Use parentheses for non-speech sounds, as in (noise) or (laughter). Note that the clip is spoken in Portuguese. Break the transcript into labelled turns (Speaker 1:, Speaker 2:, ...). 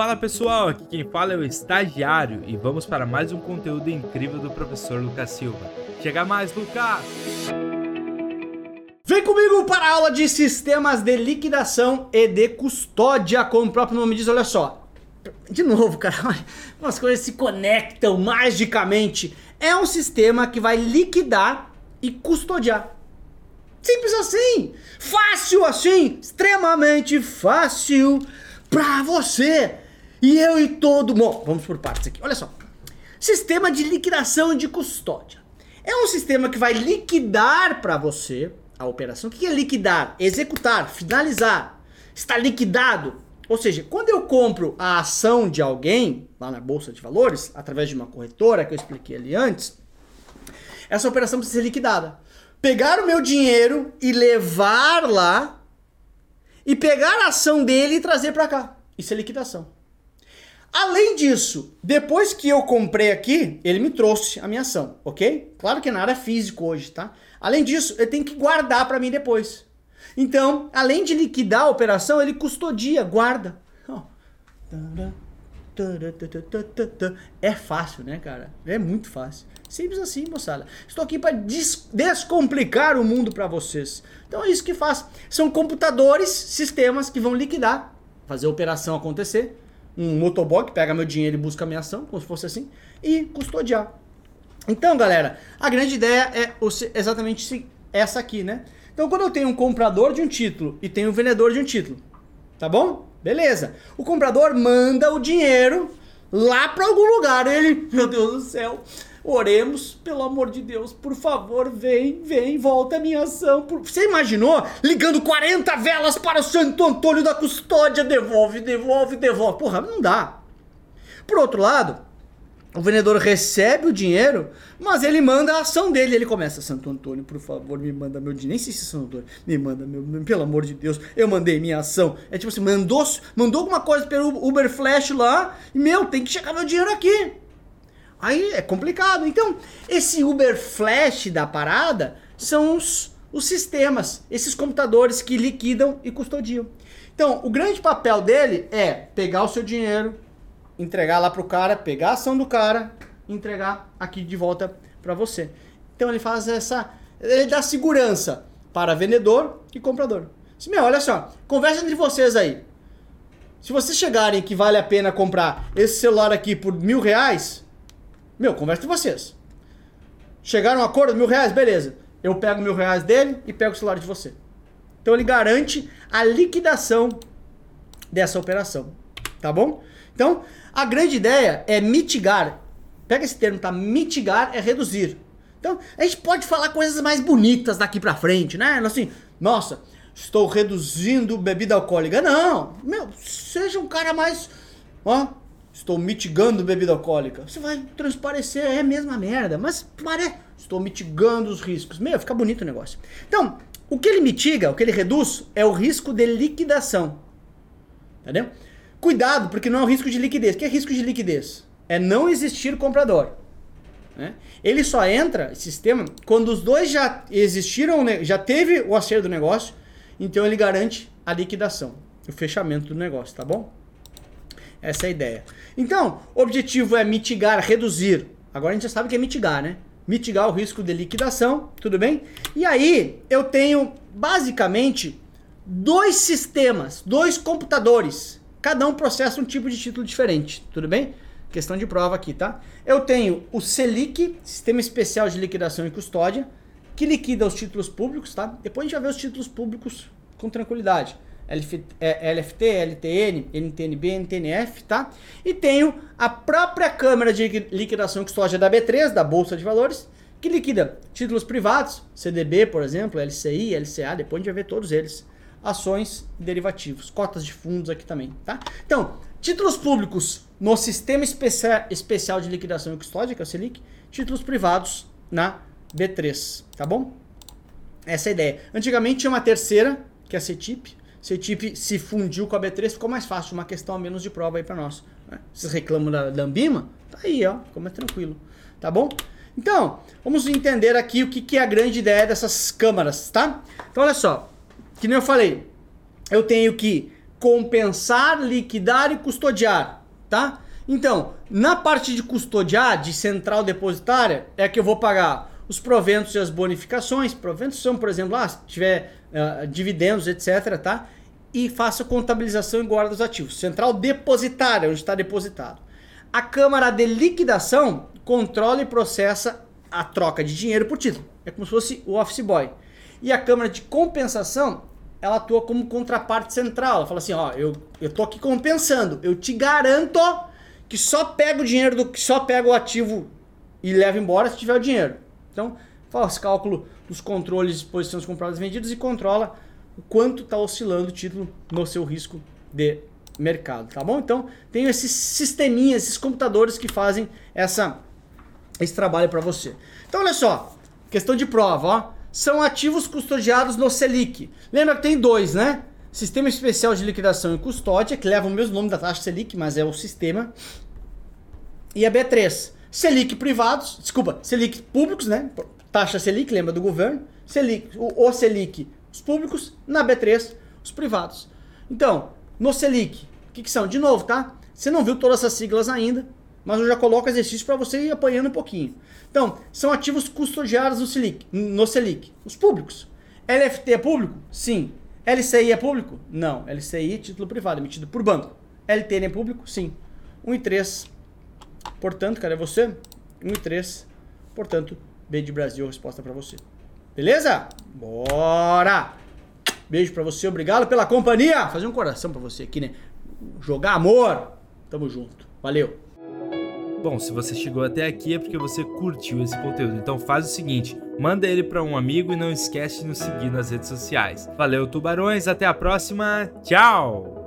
Speaker 1: Fala pessoal, aqui quem fala é o estagiário e vamos para mais um conteúdo incrível do professor Lucas Silva. Chega mais, Lucas!
Speaker 2: Vem comigo para a aula de sistemas de liquidação e de custódia, como o próprio nome diz, olha só. De novo, cara, (laughs) umas coisas se conectam magicamente. É um sistema que vai liquidar e custodiar. Simples assim, fácil assim, extremamente fácil para você. E eu e todo mundo. Vamos por partes aqui. Olha só. Sistema de liquidação de custódia. É um sistema que vai liquidar para você a operação. O que é liquidar? Executar, finalizar. Está liquidado. Ou seja, quando eu compro a ação de alguém lá na bolsa de valores, através de uma corretora que eu expliquei ali antes, essa operação precisa ser liquidada. Pegar o meu dinheiro e levar lá e pegar a ação dele e trazer para cá. Isso é liquidação. Além disso, depois que eu comprei aqui, ele me trouxe a minha ação, ok? Claro que nada é físico hoje, tá? Além disso, eu tenho que guardar para mim depois. Então, além de liquidar a operação, ele custodia, guarda. É fácil, né, cara? É muito fácil. Simples assim, moçada. Estou aqui para des descomplicar o mundo para vocês. Então é isso que faz. São computadores, sistemas que vão liquidar, fazer a operação acontecer um motoboy que pega meu dinheiro e busca a minha ação, como se fosse assim, e custodiar. Então, galera, a grande ideia é exatamente essa aqui, né? Então, quando eu tenho um comprador de um título e tenho um vendedor de um título, tá bom? Beleza. O comprador manda o dinheiro lá para algum lugar. Ele, meu Deus do céu, Oremos, pelo amor de Deus, por favor, vem, vem, volta a minha ação. Você imaginou ligando 40 velas para o Santo Antônio da Custódia? Devolve, devolve, devolve. Porra, não dá. Por outro lado, o vendedor recebe o dinheiro, mas ele manda a ação dele. Ele começa, Santo Antônio, por favor, me manda meu dinheiro. Nem sei se é Santo Antônio, me manda meu, pelo amor de Deus, eu mandei minha ação. É tipo assim, mandou, mandou alguma coisa pelo Uber Flash lá, e meu, tem que chegar meu dinheiro aqui. Aí é complicado. Então, esse Uber Flash da parada são os, os sistemas, esses computadores que liquidam e custodiam. Então, o grande papel dele é pegar o seu dinheiro, entregar lá pro cara, pegar a ação do cara, entregar aqui de volta para você. Então ele faz essa, ele dá segurança para vendedor e comprador. Meu, olha só, conversa entre vocês aí. Se vocês chegarem que vale a pena comprar esse celular aqui por mil reais, meu, conversa com vocês. Chegaram a um acordo, mil reais, beleza. Eu pego mil reais dele e pego o celular de você. Então ele garante a liquidação dessa operação. Tá bom? Então, a grande ideia é mitigar. Pega esse termo, tá? Mitigar é reduzir. Então, a gente pode falar coisas mais bonitas daqui pra frente, né? Assim, nossa, estou reduzindo bebida alcoólica. Não, meu, seja um cara mais, ó, Estou mitigando bebida alcoólica. Você vai transparecer, é a mesma merda, mas parece. Estou mitigando os riscos. Meu, fica bonito o negócio. Então, o que ele mitiga, o que ele reduz, é o risco de liquidação. Entendeu? Cuidado, porque não é o risco de liquidez. O que é risco de liquidez? É não existir comprador. Né? Ele só entra, esse sistema, quando os dois já existiram, já teve o acerto do negócio, então ele garante a liquidação, o fechamento do negócio, tá bom? Essa é a ideia. Então, o objetivo é mitigar, reduzir. Agora a gente já sabe que é mitigar, né? Mitigar o risco de liquidação, tudo bem? E aí eu tenho basicamente dois sistemas, dois computadores. Cada um processa um tipo de título diferente, tudo bem? Questão de prova aqui, tá? Eu tenho o Selic, Sistema Especial de Liquidação e Custódia, que liquida os títulos públicos, tá? Depois a gente vai ver os títulos públicos com tranquilidade. LFT, LTN, NTNB, NTNF, tá? E tenho a própria câmara de liquidação e custódia da B3, da Bolsa de Valores, que liquida títulos privados, CDB, por exemplo, LCI, LCA, depois a gente vai ver todos eles. Ações derivativos, cotas de fundos aqui também, tá? Então, títulos públicos no Sistema Especial de Liquidação e Custódia, que é o SELIC, títulos privados na B3, tá bom? Essa é a ideia. Antigamente tinha uma terceira, que é a CETIP, CETIP se fundiu com a B3, ficou mais fácil, uma questão a menos de prova aí para nós. Né? Vocês reclamam da, da Ambima? Tá aí, ó, ficou mais tranquilo. Tá bom? Então, vamos entender aqui o que, que é a grande ideia dessas câmaras, tá? Então, olha só, que nem eu falei, eu tenho que compensar, liquidar e custodiar, tá? Então, na parte de custodiar, de central depositária, é que eu vou pagar os proventos e as bonificações. Proventos são, por exemplo, ah, se tiver uh, dividendos, etc, tá? E faço contabilização e guarda dos ativos. Central depositária, onde está depositado. A Câmara de Liquidação controla e processa a troca de dinheiro por título. É como se fosse o office boy. E a Câmara de Compensação, ela atua como contraparte central. Ela fala assim, ó, eu, eu tô aqui compensando. Eu te garanto que só pega o dinheiro do que só pega o ativo e leva embora se tiver o dinheiro. Então, faz cálculo dos controles de posições compradas e vendidas e controla o quanto está oscilando o título no seu risco de mercado, tá bom? Então, tenho esses sisteminhas, esses computadores que fazem essa, esse trabalho para você. Então, olha só, questão de prova, ó. São ativos custodiados no Selic. Lembra que tem dois, né? Sistema Especial de Liquidação e Custódia, que leva o mesmo nome da taxa Selic, mas é o sistema. E a B3. Selic privados, desculpa, Selic públicos, né? Taxa Selic, lembra do governo. Selic, o, o Selic, os públicos. Na B3, os privados. Então, no Selic, o que, que são? De novo, tá? Você não viu todas essas siglas ainda, mas eu já coloco exercício para você ir apanhando um pouquinho. Então, são ativos custodiados no Selic, no Selic, os públicos. LFT é público? Sim. LCI é público? Não. LCI é título privado, emitido por banco. LTN é público? Sim. 1 e 3. Portanto, cara, é você? 1 e 3. Portanto, B Brasil, resposta para você. Beleza? Bora! Beijo para você, obrigado pela companhia. Fazer um coração para você aqui, né? Jogar amor. Tamo junto. Valeu.
Speaker 1: Bom, se você chegou até aqui é porque você curtiu esse conteúdo. Então faz o seguinte, manda ele para um amigo e não esquece de nos seguir nas redes sociais. Valeu, tubarões, até a próxima. Tchau.